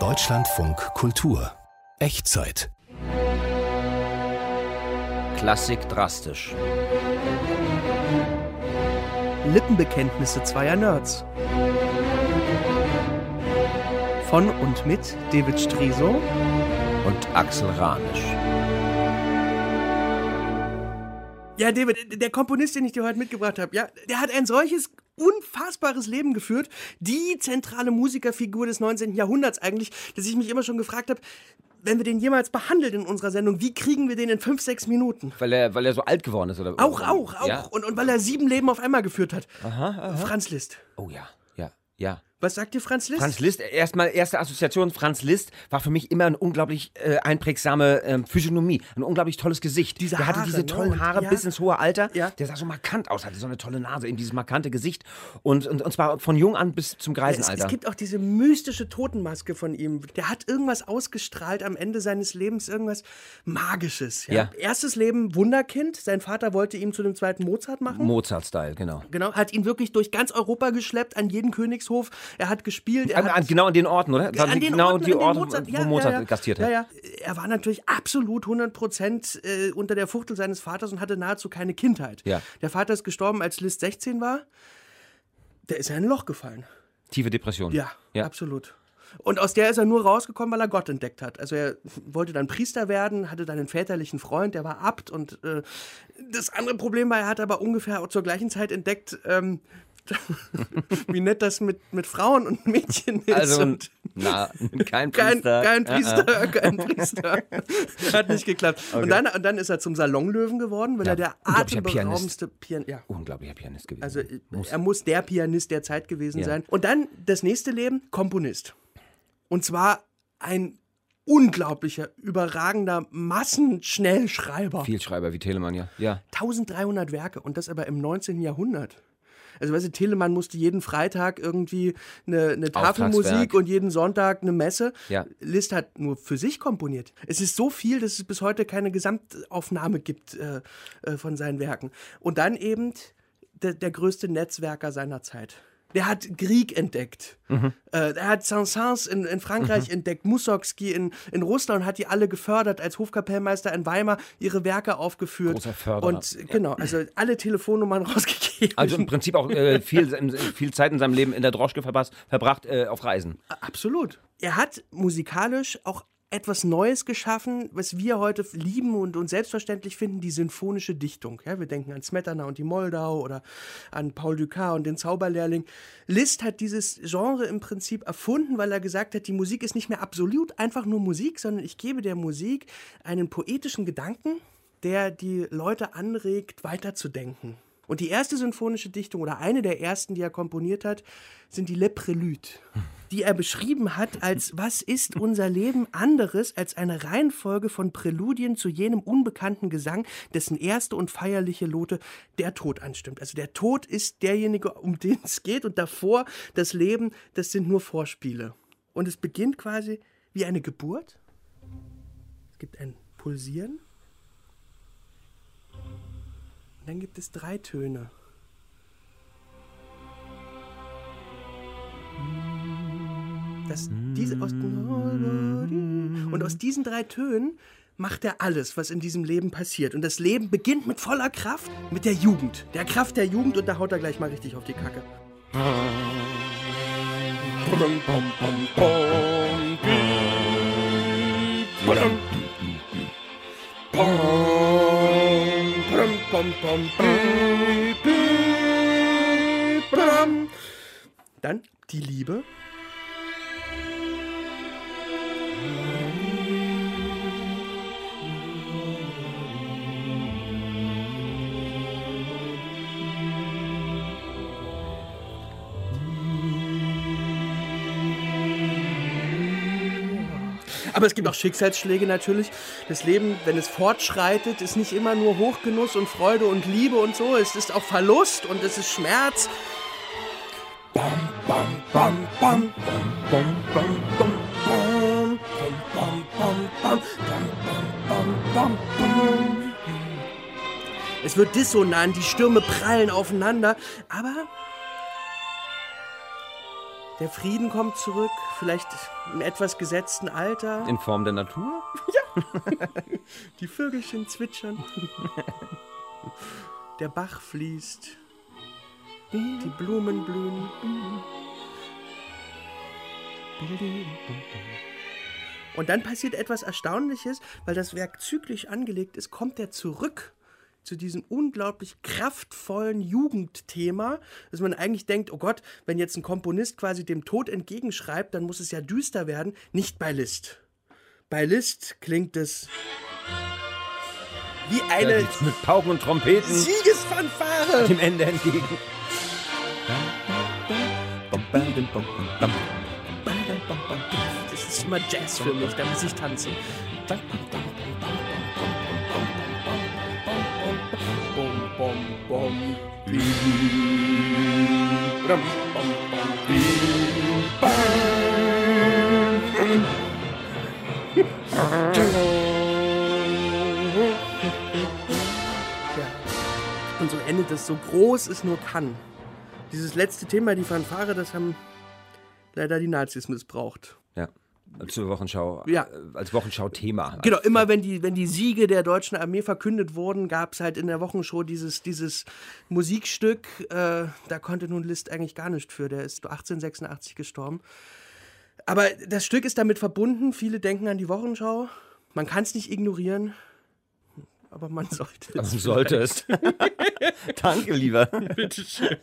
Deutschlandfunk Kultur Echtzeit Klassik drastisch. Lippenbekenntnisse zweier Nerds. Von und mit David Striso und Axel Ranisch. Ja, David, der Komponist, den ich dir heute mitgebracht habe, ja, der hat ein solches unfassbares Leben geführt. Die zentrale Musikerfigur des 19. Jahrhunderts eigentlich, dass ich mich immer schon gefragt habe, wenn wir den jemals behandelt in unserer Sendung, wie kriegen wir den in fünf, sechs Minuten? Weil er, weil er so alt geworden ist, oder? Auch, auch, auch. Ja? Und, und weil er sieben Leben auf einmal geführt hat. Aha, aha. Franz Liszt. Oh ja, ja, ja. Was sagt dir Franz Liszt? Franz Liszt, erstmal erste Assoziation, Franz Liszt war für mich immer eine unglaublich äh, einprägsame ähm, Physiognomie, ein unglaublich tolles Gesicht. Diese der hatte Haare, diese ne? tollen Und- Haare ja. bis ins hohe Alter, Ja. der sah so markant aus, hatte so eine tolle Nase, eben dieses markante Gesicht und, und, und zwar von jung an bis zum es, Greisenalter. es gibt auch diese mystische Totenmaske von ihm. Der hat irgendwas ausgestrahlt am Ende seines Lebens, irgendwas Magisches. Ja? Ja. Erstes Leben Wunderkind. Sein Vater wollte ihn zu dem zweiten Mozart machen. Mozart-Style, genau. Genau, hat ihn wirklich durch ganz Europa geschleppt, an jeden Königshof. Er hat gespielt. Er An, hat an, genau an den Orten, oder? An den genau Orten, die Orte, Mozart, wo ja, Mozart ja, ja. gastiert hat. Er war natürlich absolut 100 Prozent äh, unter der Fuchtel seines Vaters und hatte nahezu keine Kindheit. Der Vater ist gestorben, als Liszt 16 war. Der ist in ein Loch gefallen. Tiefe Depression. Ja, ja. absolut. Und aus der ist er nur rausgekommen, weil er Gott entdeckt hat. Also er wollte dann Priester werden, hatte dann einen väterlichen Freund, der war Abt. Und äh, das andere Problem war, er hat aber ungefähr zur gleichen Zeit entdeckt, ähm, wie nett das mit, mit Frauen und Mädchen ist. Also, und na, kein kein, Priester. kein Äh, äh. Priester, kein Priester. Hat nicht geklappt. Und, dann, und dann ist er zum Salonlöwen geworden, weil Ja, er der atemberaubendste Pianist. Ja. Unglaublicher Pianist gewesen. Also er muss der Pianist der Zeit gewesen Ja. sein. Und dann das nächste Leben, Komponist. Und zwar ein unglaublicher, überragender Massenschnellschreiber. Vielschreiber wie Telemann, ja. Ja. 1300 Werke und das aber im 19. Jahrhundert. Also weißt du, Telemann musste jeden Freitag irgendwie eine, eine Tafelmusik und jeden Sonntag eine Messe. Ja. Liszt hat nur für sich komponiert. Es ist so viel, dass es bis heute keine Gesamtaufnahme gibt äh, äh, von seinen Werken. Und dann eben der, der größte Netzwerker seiner Zeit. Der hat Grieg entdeckt. Mhm. Äh, er hat Saint-Saëns in, in Frankreich entdeckt, Mussorgsky in, in Russland und hat die alle gefördert, als Hofkapellmeister in Weimar ihre Werke aufgeführt. Großer Förderer. Und äh, genau, also alle Telefonnummern rausgegeben. Also im Prinzip auch äh, viel, viel Zeit in seinem Leben in der Droschke verpasst, verbracht äh, auf Reisen. Absolut. Er hat musikalisch auch etwas Neues geschaffen, was wir heute lieben und, und selbstverständlich finden, die sinfonische Dichtung. Ja, wir denken an Smetana und die Moldau oder an Paul Dukas und den Zauberlehrling. Liszt hat dieses Genre im Prinzip erfunden, weil er gesagt hat, die Musik ist nicht mehr absolut einfach nur Musik, sondern ich gebe der Musik einen poetischen Gedanken, der die Leute anregt, weiterzudenken. Und die erste sinfonische Dichtung oder eine der ersten, die er komponiert hat, sind die Le Préludes, die er beschrieben hat als was ist unser Leben anderes als eine Reihenfolge von Präludien zu jenem unbekannten Gesang, dessen erste und feierliche Lote der Tod anstimmt. Also der Tod ist derjenige, um den es geht und davor das Leben, das sind nur Vorspiele. Und es beginnt quasi wie eine Geburt. Es gibt ein Pulsieren. Dann gibt es drei Töne. Das, diese aus, und aus diesen drei Tönen macht er alles, was in diesem Leben passiert. Und das Leben beginnt mit voller Kraft, mit der Jugend. Der Kraft der Jugend und da haut er gleich mal richtig auf die Kacke. bom, bram, bi, bram. Dann die Liebe. Aber es gibt auch Schicksalsschläge natürlich. Das Leben, wenn es fortschreitet, ist nicht immer nur Hochgenuss und Freude und Liebe und so. Es ist auch Verlust und es ist Schmerz. Bam, bam, bam, bam, bam, bam, bam, bam, bam, bam, bam, bam, bam, bam, bam, bam. Es wird dissonant, die Stürme prallen aufeinander, aber Der Frieden kommt zurück, vielleicht im etwas gesetzten Alter. In Form der Natur? Die Vögelchen zwitschern. Der Bach fließt. Die Blumen blühen. Und dann passiert etwas Erstaunliches, weil das Werk zyklisch angelegt ist, kommt er zurück zu diesem unglaublich kraftvollen Jugendthema, dass man eigentlich denkt, oh Gott, wenn jetzt ein Komponist quasi dem Tod entgegenschreibt, dann muss es ja düster werden. Nicht bei Liszt. Bei Liszt klingt es wie eine Mit Pauken und Trompeten Siegesfanfare. dem Ende entgegen. Das ist immer Jazz für mich, da muss ich tanzen. Und so endet es, so groß es nur kann. Dieses letzte Thema, die Fanfare, das haben leider die Nazis missbraucht. Als Wochenschau, Ja. äh, als Wochenschau-Thema. Genau, immer wenn die, wenn die Siege der deutschen Armee verkündet wurden, gab es halt in der Wochenshow dieses, dieses Musikstück. Äh, da konnte nun Liszt eigentlich gar nicht für. Der ist 1886 gestorben. Aber das Stück ist damit verbunden. Viele denken an die Wochenschau. Man kann es nicht ignorieren. Aber man sollte Man es. sollte es. Danke, lieber. Bitteschön.